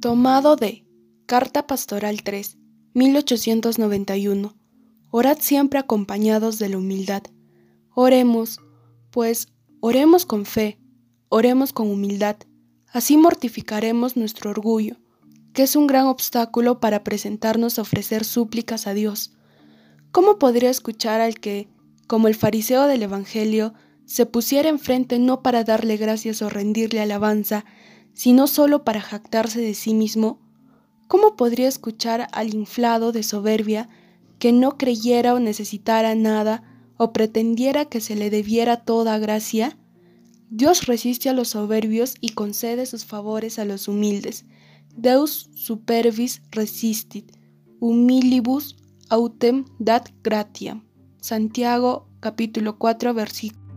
Tomado de Carta Pastoral 3, 1891. Orad siempre acompañados de la humildad. Oremos, pues, oremos con fe, oremos con humildad. Así mortificaremos nuestro orgullo, que es un gran obstáculo para presentarnos a ofrecer súplicas a Dios. ¿Cómo podría escuchar al que, como el fariseo del Evangelio, se pusiera enfrente no para darle gracias o rendirle alabanza, sino solo para jactarse de sí mismo, ¿cómo podría escuchar al inflado de soberbia que no creyera o necesitara nada o pretendiera que se le debiera toda gracia? Dios resiste a los soberbios y concede sus favores a los humildes. Deus supervis resistit, humilibus autem dat gratiam. Santiago capítulo 4 versículo